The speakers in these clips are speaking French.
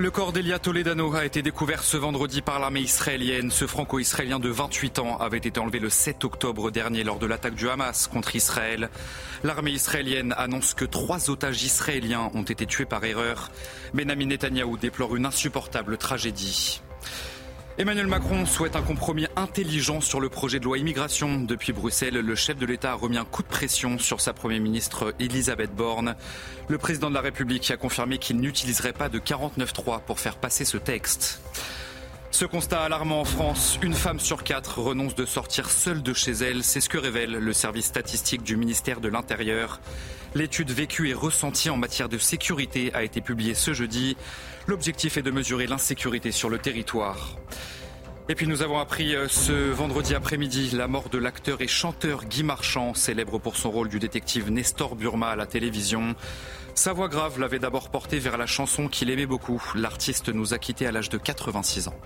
Le corps d'Elia Toledano a été découvert ce vendredi par l'armée israélienne. Ce franco-israélien de 28 ans avait été enlevé le 7 octobre dernier lors de l'attaque du Hamas contre Israël. L'armée israélienne annonce que trois otages israéliens ont été tués par erreur. Benjamin Netanyahou déplore une insupportable tragédie. Emmanuel Macron souhaite un compromis intelligent sur le projet de loi immigration. Depuis Bruxelles, le chef de l'État a remis un coup de pression sur sa première ministre Elisabeth Borne. Le président de la République a confirmé qu'il n'utiliserait pas de 49.3 pour faire passer ce texte. Ce constat alarmant en France, une femme sur quatre renonce de sortir seule de chez elle. C'est ce que révèle le service statistique du ministère de l'Intérieur. L'étude vécue et ressentie en matière de sécurité a été publiée ce jeudi. L'objectif est de mesurer l'insécurité sur le territoire. Et puis nous avons appris euh, ce vendredi après-midi la mort de l'acteur et chanteur Guy Marchand, célèbre pour son rôle du détective Nestor Burma à la télévision. Sa voix grave l'avait d'abord porté vers la chanson qu'il aimait beaucoup. L'artiste nous a quittés à l'âge de 86 ans.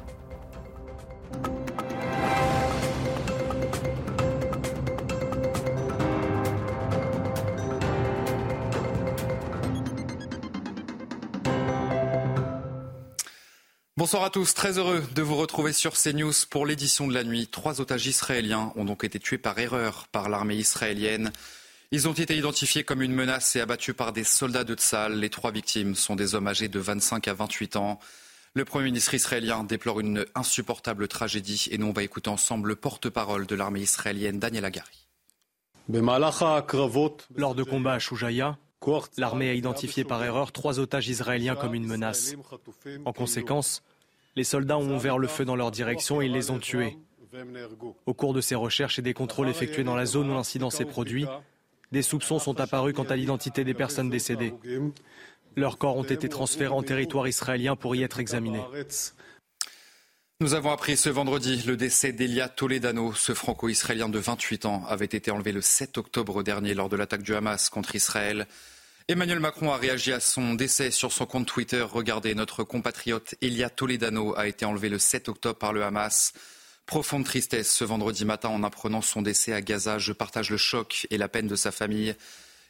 Bonsoir à tous, très heureux de vous retrouver sur CNews pour l'édition de la nuit. Trois otages israéliens ont donc été tués par erreur par l'armée israélienne. Ils ont été identifiés comme une menace et abattus par des soldats de Tzal. Les trois victimes sont des hommes âgés de 25 à 28 ans. Le Premier ministre israélien déplore une insupportable tragédie et nous on va écouter ensemble le porte-parole de l'armée israélienne, Daniel Agari. Lors de combats à Shujaya, L'armée a identifié par erreur trois otages israéliens comme une menace. En conséquence, les soldats ont ouvert le feu dans leur direction et ils les ont tués. Au cours de ces recherches et des contrôles effectués dans la zone où l'incident s'est produit, des soupçons sont apparus quant à l'identité des personnes décédées. Leurs corps ont été transférés en territoire israélien pour y être examinés. Nous avons appris ce vendredi le décès d'Elia Toledano. Ce franco-israélien de 28 ans avait été enlevé le 7 octobre dernier lors de l'attaque du Hamas contre Israël. Emmanuel Macron a réagi à son décès sur son compte Twitter. Regardez, notre compatriote Elia Toledano a été enlevé le 7 octobre par le Hamas. Profonde tristesse ce vendredi matin en apprenant son décès à Gaza. Je partage le choc et la peine de sa famille.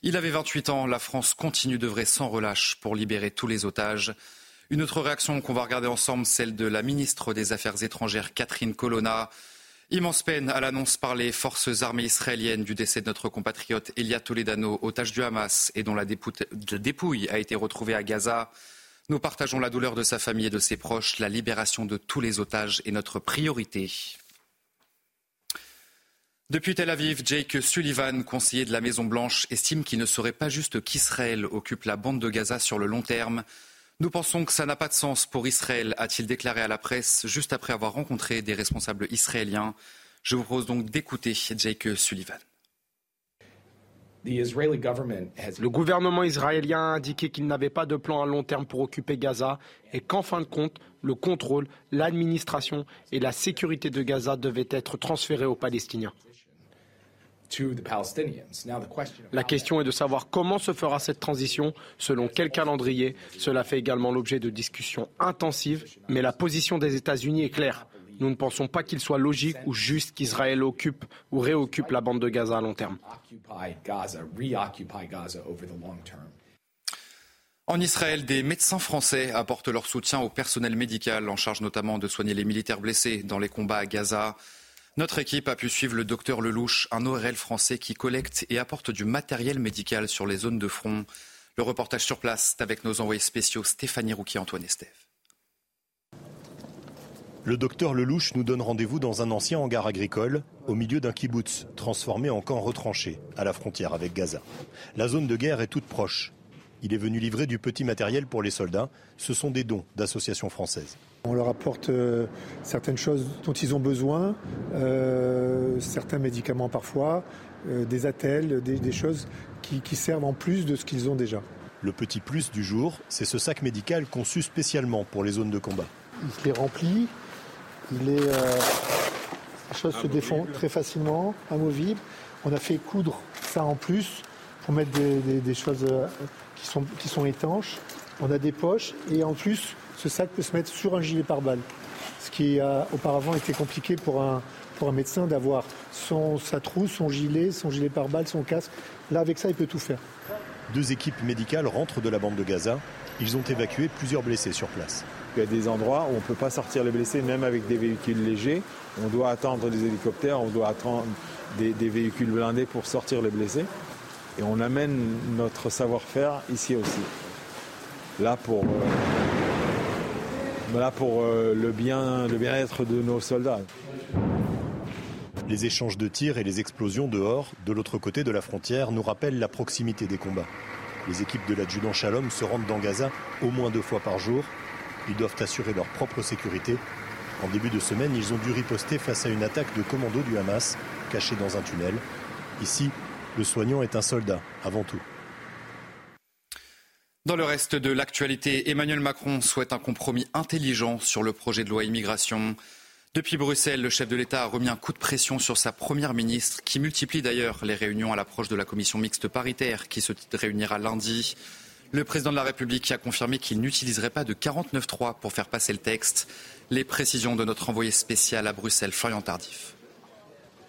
Il avait 28 ans. La France continue d'œuvrer sans relâche pour libérer tous les otages. Une autre réaction qu'on va regarder ensemble, celle de la ministre des Affaires étrangères, Catherine Colonna. Immense peine à l'annonce par les forces armées israéliennes du décès de notre compatriote Elia Toledano, otage du Hamas et dont la dépouille a été retrouvée à Gaza. Nous partageons la douleur de sa famille et de ses proches. La libération de tous les otages est notre priorité. Depuis Tel Aviv, Jake Sullivan, conseiller de la Maison-Blanche, estime qu'il ne serait pas juste qu'Israël occupe la bande de Gaza sur le long terme. Nous pensons que ça n'a pas de sens pour Israël, a-t-il déclaré à la presse juste après avoir rencontré des responsables israéliens. Je vous propose donc d'écouter Jake Sullivan. Le gouvernement israélien a indiqué qu'il n'avait pas de plan à long terme pour occuper Gaza et qu'en fin de compte, le contrôle, l'administration et la sécurité de Gaza devaient être transférés aux Palestiniens. La question est de savoir comment se fera cette transition, selon quel calendrier. Cela fait également l'objet de discussions intensives, mais la position des États-Unis est claire. Nous ne pensons pas qu'il soit logique ou juste qu'Israël occupe ou réoccupe la bande de Gaza à long terme. En Israël, des médecins français apportent leur soutien au personnel médical en charge notamment de soigner les militaires blessés dans les combats à Gaza. Notre équipe a pu suivre le docteur Lelouch, un ORL français qui collecte et apporte du matériel médical sur les zones de front. Le reportage sur place est avec nos envoyés spéciaux Stéphanie Rouquier et Antoine Estève. Le docteur Lelouch nous donne rendez-vous dans un ancien hangar agricole, au milieu d'un kibbutz, transformé en camp retranché, à la frontière avec Gaza. La zone de guerre est toute proche. Il est venu livrer du petit matériel pour les soldats. Ce sont des dons d'associations françaises. On leur apporte euh, certaines choses dont ils ont besoin, euh, certains médicaments parfois, euh, des attelles, des, choses qui, servent en plus de ce qu'ils ont déjà. Le petit plus du jour, c'est ce sac médical conçu spécialement pour les zones de combat. Il se les remplit, il est, les choses se défont très facilement, amovible. On a fait coudre ça en plus pour mettre des, choses qui sont, qui sont étanches. On a des poches et en plus, ce sac peut se mettre sur un gilet pare-balles. Ce qui a auparavant été compliqué pour un, pour un médecin d'avoir son, sa trousse, son gilet, son gilet pare-balles, son casque. Là, avec ça, il peut tout faire. Deux équipes médicales rentrent de la bande de Gaza. Ils ont évacué plusieurs blessés sur place. Il y a des endroits où on ne peut pas sortir les blessés, même avec des véhicules légers. On doit attendre des hélicoptères, on doit attendre des, véhicules blindés pour sortir les blessés. Et on amène notre savoir-faire ici aussi. Là pour, euh, là pour euh, le bien-être le bien de nos soldats. Les échanges de tirs et les explosions dehors, de l'autre côté de la frontière, nous rappellent la proximité des combats. Les équipes de l'adjudant Shalom se rendent dans Gaza au moins deux fois par jour. Ils doivent assurer leur propre sécurité. En début de semaine, ils ont dû riposter face à une attaque de commando du Hamas, cachée dans un tunnel. Ici, le soignant est un soldat, avant tout. Dans le reste de l'actualité, Emmanuel Macron souhaite un compromis intelligent sur le projet de loi immigration. Depuis Bruxelles, le chef de l'État a remis un coup de pression sur sa première ministre, qui multiplie d'ailleurs les réunions à l'approche de la commission mixte paritaire qui se réunira lundi. Le président de la République a confirmé qu'il n'utiliserait pas de 49.3 pour faire passer le texte. Les précisions de notre envoyé spécial à Bruxelles, Florian Tardif.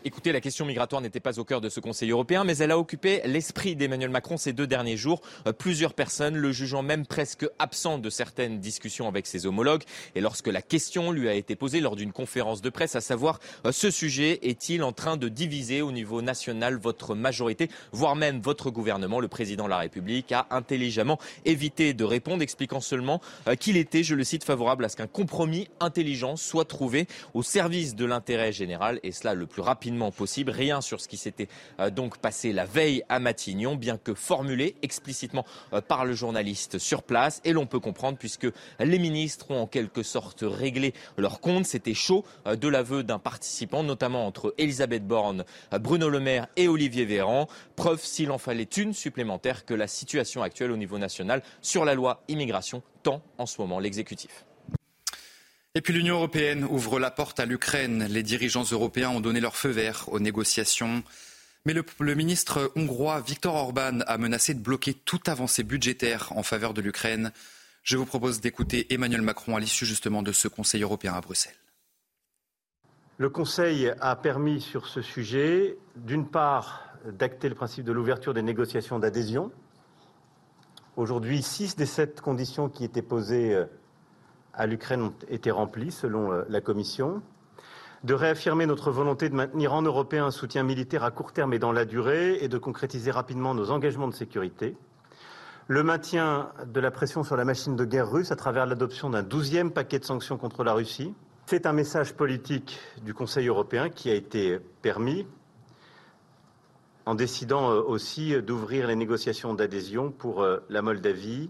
Écoutez, la question migratoire n'était pas au cœur de ce Conseil européen, mais elle a occupé l'esprit d'Emmanuel Macron ces deux derniers jours. Euh, plusieurs personnes le jugeant même presque absent de certaines discussions avec ses homologues. Et lorsque la question lui a été posée lors d'une conférence de presse, à savoir euh, ce sujet est-il en train de diviser au niveau national votre majorité, voire même votre gouvernement, le président de la République a intelligemment évité de répondre, expliquant seulement euh, qu'il était, je le cite, favorable à ce qu'un compromis intelligent soit trouvé au service de l'intérêt général, et cela le plus rapidement possible. Rien sur ce qui s'était euh, donc passé la veille à Matignon, bien que formulé explicitement euh, par le journaliste sur place. Et l'on peut comprendre puisque les ministres ont en quelque sorte réglé leur compte. C'était chaud euh, de l'aveu d'un participant, notamment entre Elisabeth Borne, Bruno Le Maire et Olivier Véran. Preuve, s'il en fallait une supplémentaire, que la situation actuelle au niveau national sur la loi immigration tend en ce moment l'exécutif. Et puis l'Union européenne ouvre la porte à l'Ukraine. Les dirigeants européens ont donné leur feu vert aux négociations. Mais le, ministre hongrois Viktor Orban a menacé de bloquer toute avancée budgétaire en faveur de l'Ukraine. Je vous propose d'écouter Emmanuel Macron à l'issue justement de ce Conseil européen à Bruxelles. Le Conseil a permis sur ce sujet, d'une part, d'acter le principe de l'ouverture des négociations d'adhésion. Aujourd'hui, six des sept conditions qui étaient posées euh, à l'Ukraine ont été remplies, selon euh, la Commission, de réaffirmer notre volonté de maintenir en Européen un soutien militaire à court terme et dans la durée et de concrétiser rapidement nos engagements de sécurité, le maintien de la pression sur la machine de guerre russe à travers l'adoption d'un douzième paquet de sanctions contre la Russie. C'est un message politique du Conseil européen qui a été permis en décidant euh, aussi d'ouvrir les négociations d'adhésion pour euh, la Moldavie,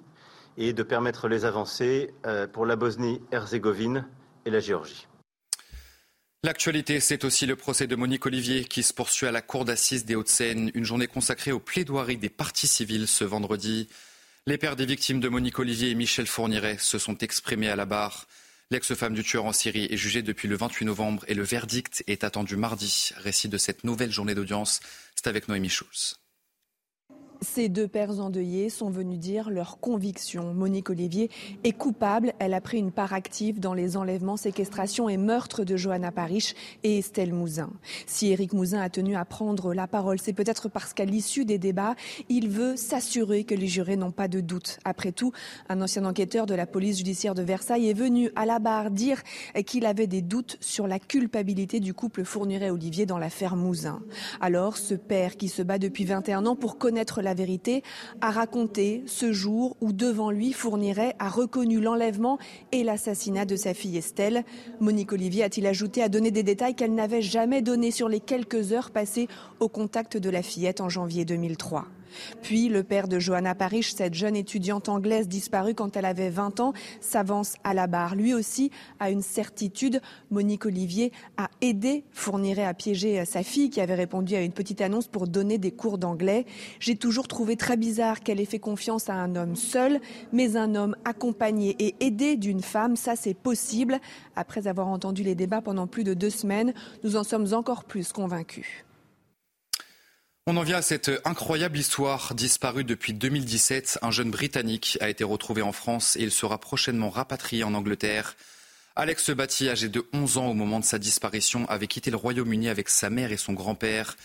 et de permettre les avancées euh, pour la Bosnie-Herzégovine et la Géorgie. L'actualité, c'est aussi le procès de Monique Olivier qui se poursuit à la cour d'assises des Hauts-de-Seine, une journée consacrée aux plaidoiries des partis civils ce vendredi. Les pères des victimes de Monique Olivier et Michel Fourniret se sont exprimés à la barre. L'ex-femme du tueur en Syrie est jugée depuis le 28 novembre et le verdict est attendu mardi. Récit de cette nouvelle journée d'audience, c'est avec Noémie Schulz. Ces deux pères endeuillés sont venus dire leur conviction. Monique Olivier est coupable. Elle a pris une part active dans les enlèvements, séquestrations et meurtres de Johanna Parish et Estelle Mouzin. Si Éric Mouzin a tenu à prendre la parole, c'est peut-être parce qu'à l'issue des débats, il veut s'assurer que les jurés n'ont pas de doute. Après tout, un ancien enquêteur de la police judiciaire de Versailles est venu à la barre dire qu'il avait des doutes sur la culpabilité du couple Fourniret-Olivier dans l'affaire Mouzin. Alors, ce père qui se bat depuis 21 ans pour connaître la vérité, a raconté ce jour où devant lui Fourniret a reconnu l'enlèvement et l'assassinat de sa fille Estelle. Monique Olivier a-t-il ajouté à donner des détails qu'elle n'avait jamais donnés sur les quelques heures passées au contact de la fillette en janvier 2003. Puis le père de Johanna Parish, cette jeune étudiante anglaise disparue quand elle avait 20 ans, s'avance à la barre. Lui aussi a une certitude. Monique Olivier a aidé Fourniret à piéger sa fille qui avait répondu à une petite annonce pour donner des cours d'anglais. J'ai toujours trouvé très bizarre qu'elle ait fait confiance à un homme seul, mais un homme accompagné et aidé d'une femme, ça c'est possible. Après avoir entendu les débats pendant plus de deux semaines, nous en sommes encore plus convaincus. On en vient à cette incroyable histoire disparue depuis 2017. Un jeune Britannique a été retrouvé en France et il sera prochainement rapatrié en Angleterre. Alex Batty, âgé de 11 ans au moment de sa disparition, avait quitté le Royaume-Uni avec sa mère et son grand-père.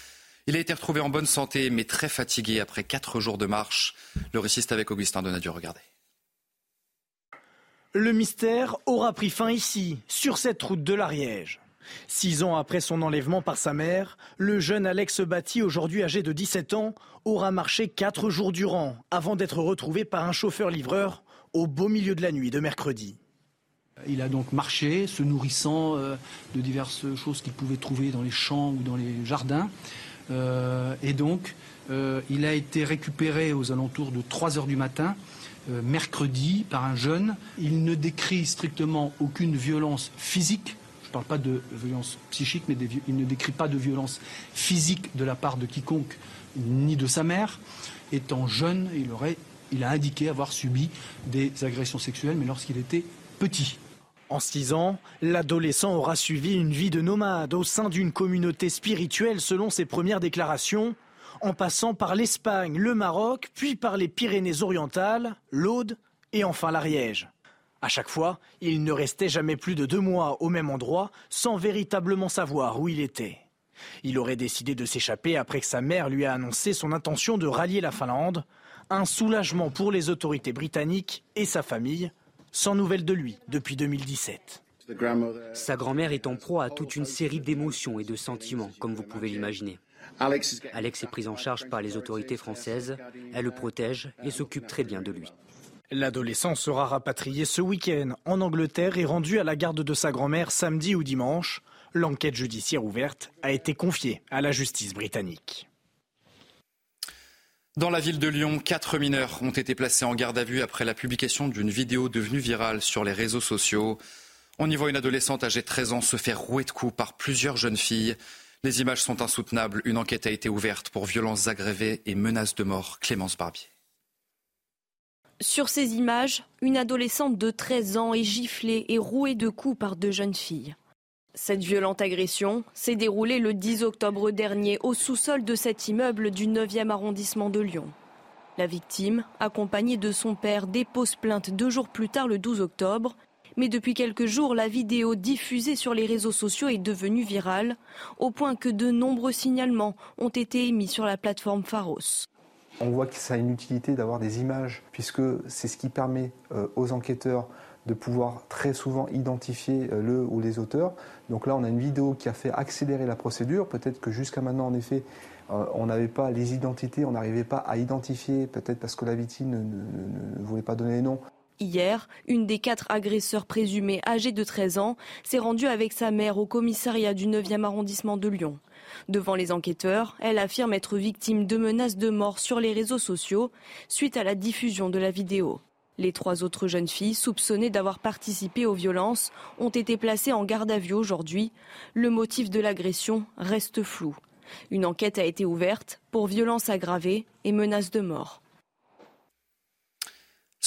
Il a été retrouvé en bonne santé mais très fatigué après quatre jours de marche. Le récit est avec Augustin Donadieu. Regardez. Le mystère aura pris fin ici, sur cette route de l'Ariège. Six ans après son enlèvement par sa mère, le jeune Alex Batty, aujourd'hui âgé de 17 ans, aura marché quatre jours durant avant d'être retrouvé par un chauffeur-livreur au beau milieu de la nuit de mercredi. Il a donc marché, se nourrissant euh, de diverses choses qu'il pouvait trouver dans les champs ou dans les jardins. Euh, et donc, euh, il a été récupéré aux alentours de 3 heures du matin, mercredi, par un jeune. Il ne décrit strictement aucune violence physique ne parle pas de violence psychique, mais il ne décrit pas de violence physique de la part de quiconque, ni de sa mère. Étant jeune, il, aurait, il a indiqué avoir subi des agressions sexuelles, mais lorsqu'il était petit. En six ans, l'adolescent aura suivi une vie de nomade au sein d'une communauté spirituelle selon ses premières déclarations, en passant par l'Espagne, le Maroc, puis par les Pyrénées-Orientales, l'Aude et enfin l'Ariège. À chaque fois, il ne restait jamais plus de deux mois au même endroit sans véritablement savoir où il était. Il aurait décidé de s'échapper après que sa mère lui a annoncé son intention de rallier la Finlande, un soulagement pour les autorités britanniques et sa famille, sans nouvelles de lui depuis 2017. Sa grand-mère est en proie à toute une série d'émotions et de sentiments, comme vous pouvez l'imaginer. Alex est pris en charge par les autorités françaises, elle le protège et s'occupe très bien de lui. L'adolescent sera rapatrié ce week-end en Angleterre et rendu à la garde de sa grand-mère samedi ou dimanche. L'enquête judiciaire ouverte a été confiée à la justice britannique. Dans la ville de Lyon, quatre mineurs ont été placés en garde à vue après la publication d'une vidéo devenue virale sur les réseaux sociaux. On y voit une adolescente âgée de 13 ans se faire rouer de coups par plusieurs jeunes filles. Les images sont insoutenables. Une enquête a été ouverte pour violences aggravées et menaces de mort. Clémence Barbier. Sur ces images, une adolescente de 13 ans est giflée et rouée de coups par deux jeunes filles. Cette violente agression s'est déroulée le 10 octobre dernier au sous-sol de cet immeuble du 9e arrondissement de Lyon. La victime, accompagnée de son père, dépose plainte deux jours plus tard le 12 octobre. Mais depuis quelques jours, la vidéo diffusée sur les réseaux sociaux est devenue virale, au point que de nombreux signalements ont été émis sur la plateforme Pharos. On voit que ça a une utilité d'avoir des images, puisque c'est ce qui permet euh, aux enquêteurs de pouvoir très souvent identifier euh, le ou les auteurs. Donc là, on a une vidéo qui a fait accélérer la procédure. Peut-être que jusqu'à maintenant, en effet, euh, on n'avait pas les identités, on n'arrivait pas à identifier, peut-être parce que la victime ne, voulait pas donner les noms. Hier, une des quatre agresseurs présumés, âgée de 13 ans, s'est rendue avec sa mère au commissariat du 9e arrondissement de Lyon. Devant les enquêteurs, elle affirme être victime de menaces de mort sur les réseaux sociaux suite à la diffusion de la vidéo. Les trois autres jeunes filles, soupçonnées d'avoir participé aux violences, ont été placées en garde à vue aujourd'hui. Le motif de l'agression reste flou. Une enquête a été ouverte pour violences aggravées et menaces de mort.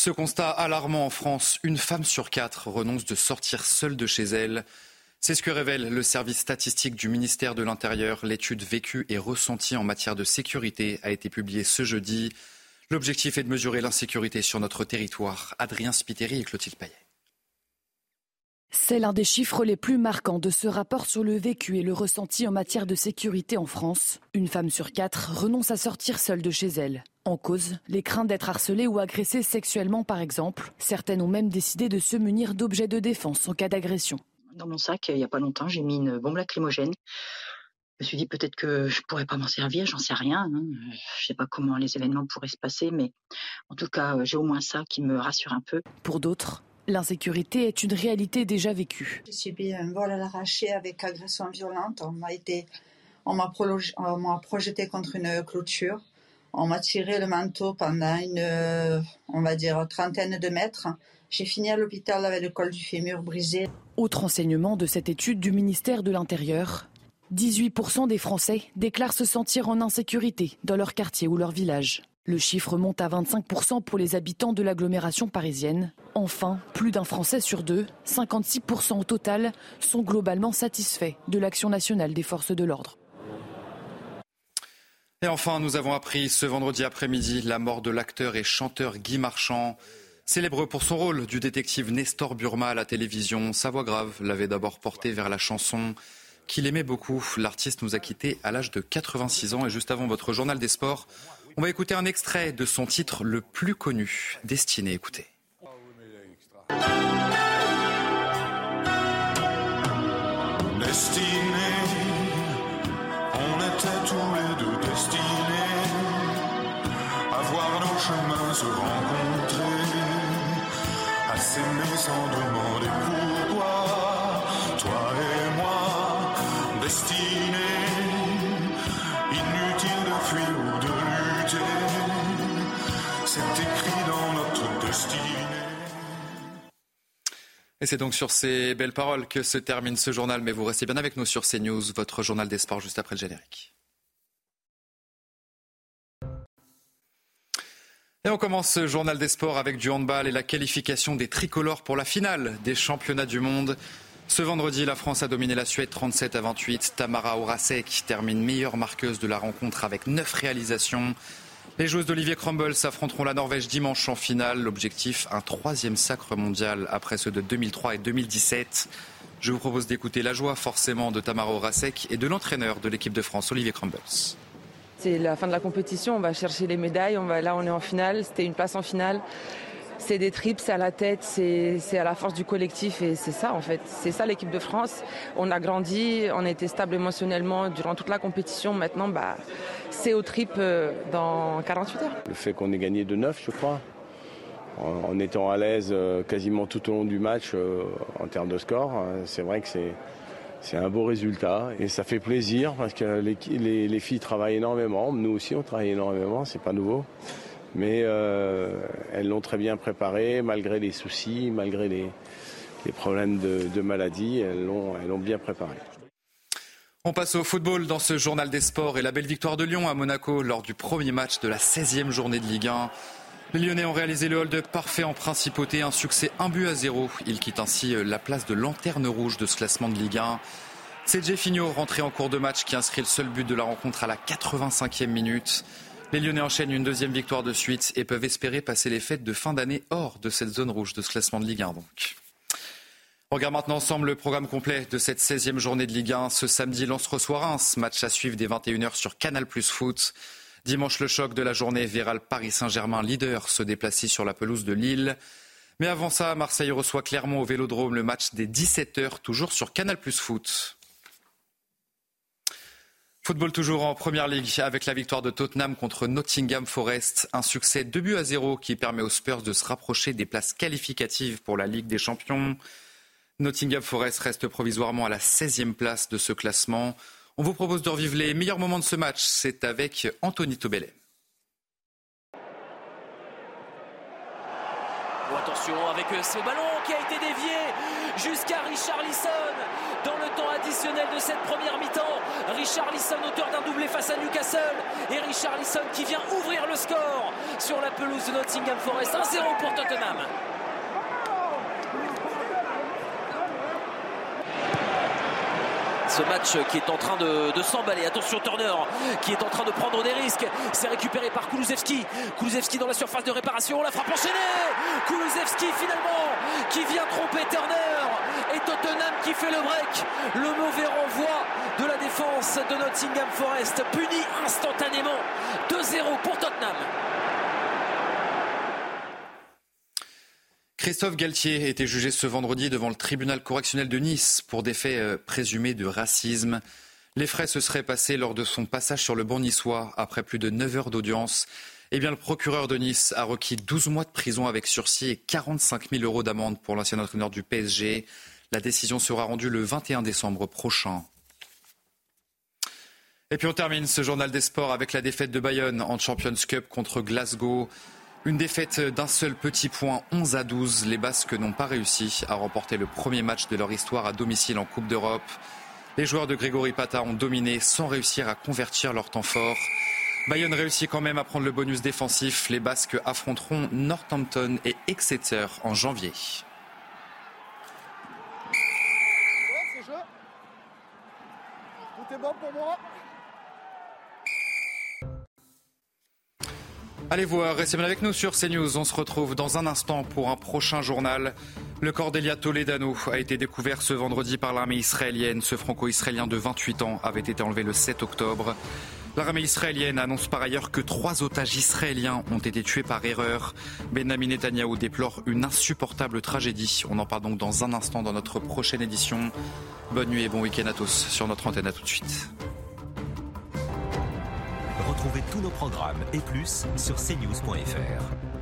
Ce constat alarmant en France, une femme sur quatre renonce de sortir seule de chez elle. C'est ce que révèle le service statistique du ministère de l'Intérieur. L'étude vécue et ressentie en matière de sécurité a été publiée ce jeudi. L'objectif est de mesurer l'insécurité sur notre territoire. Adrien Spiteri et Clotilde Payet. C'est l'un des chiffres les plus marquants de ce rapport sur le vécu et le ressenti en matière de sécurité en France. Une femme sur quatre renonce à sortir seule de chez elle. En cause, les craintes d'être harcelée ou agressée sexuellement par exemple. Certaines ont même décidé de se munir d'objets de défense en cas d'agression dans mon sac il n'y a pas longtemps. J'ai mis une bombe lacrymogène. Je me suis dit peut-être que je pourrais pas m'en servir, j'en sais rien. Hein. Je sais pas comment les événements pourraient se passer, mais en tout cas, j'ai au moins ça qui me rassure un peu. Pour d'autres, l'insécurité est une réalité déjà vécue. J'ai subi un vol à l'arraché avec agression violente. On m'a été, on m'a projeté contre une clôture. On m'a tiré le manteau pendant une, on va dire, trentaine de mètres. J'ai fini à l'hôpital avec le col du fémur brisé. Autre enseignement de cette étude du ministère de l'Intérieur. 18% des Français déclarent se sentir en insécurité dans leur quartier ou leur village. Le chiffre monte à 25% pour les habitants de l'agglomération parisienne. Enfin, plus d'un Français sur deux, 56% au total, sont globalement satisfaits de l'action nationale des forces de l'ordre. Et enfin, nous avons appris ce vendredi après-midi la mort de l'acteur et chanteur Guy Marchand. Célèbre pour son rôle du détective Nestor Burma à la télévision, sa voix grave l'avait d'abord porté vers la chanson qu'il aimait beaucoup. L'artiste nous a quittés à l'âge de 86 ans et juste avant votre journal des sports, on va écouter un extrait de son titre le plus connu, Destiné. Écoutez. Destiné, on était tous les deux destinés à voir nos chemins se rencontrer, à s'aimer sans demander pourquoi, toi et moi, destinés, Et c'est donc sur ces belles paroles que se termine ce journal. Mais vous restez bien avec nous sur CNews, votre journal des sports juste après le générique. Et on commence ce journal des sports avec du handball et la qualification des tricolores pour la finale des championnats du monde. Ce vendredi, la France a dominé la Suède 37 à 28. Tamara Horacek termine meilleure marqueuse de la rencontre avec 9 réalisations. Les joueuses d'Olivier Crumble s'affronteront la Norvège dimanche en finale. L'objectif, un troisième sacre mondial après ceux de 2003 et 2017. Je vous propose d'écouter la joie forcément de Tamara Horacek et de l'entraîneur de l'équipe de France, Olivier Crumbles. C'est la fin de la compétition, on va chercher les médailles, là on est en finale, c'était une place en finale. C'est des trips, c'est à la tête, c'est à la force du collectif et c'est ça en fait. C'est ça l'équipe de France. On a grandi, on a été stable émotionnellement durant toute la compétition. Maintenant, bah, c'est au trip euh, dans 48 heures. Le fait qu'on ait gagné de 9, je crois, en, étant à l'aise euh, quasiment tout au long du match euh, en termes de score, c'est vrai que c'est c'est un beau résultat et ça fait plaisir parce que les, les- les filles travaillent énormément. Nous aussi, on travaille énormément, c'est pas nouveau. Mais euh, elles l'ont très bien préparé, malgré les soucis, malgré les, problèmes de, maladie, elles l'ont bien préparé. On passe au football dans ce journal des sports et la belle victoire de Lyon à Monaco lors du premier match de la 16e journée de Ligue 1. Les Lyonnais ont réalisé le hold-up parfait en principauté, un succès un but à zéro. Ils quittent ainsi la place de lanterne rouge de ce classement de Ligue 1. C'est Jeffinho rentré en cours de match qui inscrit le seul but de la rencontre à la 85e minute. Les Lyonnais enchaînent une deuxième victoire de suite et peuvent espérer passer les fêtes de fin d'année hors de cette zone rouge de ce classement de Ligue 1 donc. On regarde maintenant ensemble le programme complet de cette 16e journée de Ligue 1. Ce samedi, Lens reçoit Reims, match à suivre dès 21h sur Canal Plus Foot. Dimanche, le choc de la journée verra le Paris Saint-Germain leader se déplacer sur la pelouse de Lille. Mais avant ça, Marseille reçoit Clermont au Vélodrome le match des 17h, toujours sur Canal Plus Foot. Football toujours en première ligue avec la victoire de Tottenham contre Nottingham Forest. Un succès 2 buts à 0 qui permet aux Spurs de se rapprocher des places qualificatives pour la Ligue des Champions. Nottingham Forest reste provisoirement à la 16e place de ce classement. On vous propose de revivre les meilleurs moments de ce match. C'est avec Anthony Tobellet. Oh, attention avec ce ballon qui a été dévié jusqu'à Richard Lisson dans le temps additionnel de cette première mi-temps. Richard Lisson, auteur d'un doublé face à Newcastle. Et Richard Lisson qui vient ouvrir le score sur la pelouse de Nottingham Forest. 1-0 pour Tottenham. Ce match qui est en train de, s'emballer. Attention Turner qui est en train de prendre des risques. C'est récupéré par Kulusevski. Kulusevski dans la surface de réparation. La frappe enchaînée. Kulusevski finalement qui vient tromper Turner. Et Tottenham qui fait le break. Le mauvais renvoi de la défense de Nottingham Forest. Puni instantanément. 2-0 pour Tottenham. Christophe Galtier été jugé ce vendredi devant le tribunal correctionnel de Nice pour des faits euh, présumés de racisme. Les frais se seraient passés lors de son passage sur le banc niçois après plus de 9 heures d'audience. Eh bien, le procureur de Nice a requis 12 mois de prison avec sursis et 45 000 euros d'amende pour l'ancien entraîneur du PSG. La décision sera rendue le 21 décembre prochain. Et puis on termine ce journal des sports avec la défaite de Bayonne en Champions Cup contre Glasgow. Une défaite d'un seul petit point, 11 à 12. Les Basques n'ont pas réussi à remporter le premier match de leur histoire à domicile en Coupe d'Europe. Les joueurs de Grégory Pata ont dominé sans réussir à convertir leur temps fort. Bayonne réussit quand même à prendre le bonus défensif. Les Basques affronteront Northampton et Exeter en janvier. Allez voir, restez bien avec nous sur CNews. On se retrouve dans un instant pour un prochain journal. Le corps d'Elia Toledano a été découvert ce vendredi par l'armée israélienne. Ce franco-israélien de 28 ans avait été enlevé le 7 octobre. L'armée israélienne annonce par ailleurs que trois otages israéliens ont été tués par erreur. Benjamin Netanyahu déplore une insupportable tragédie. On en parle donc dans un instant dans notre prochaine édition. Bonne nuit et bon week-end à tous sur notre antenne. À tout de suite. Retrouvez tous nos programmes et plus sur cnews.fr.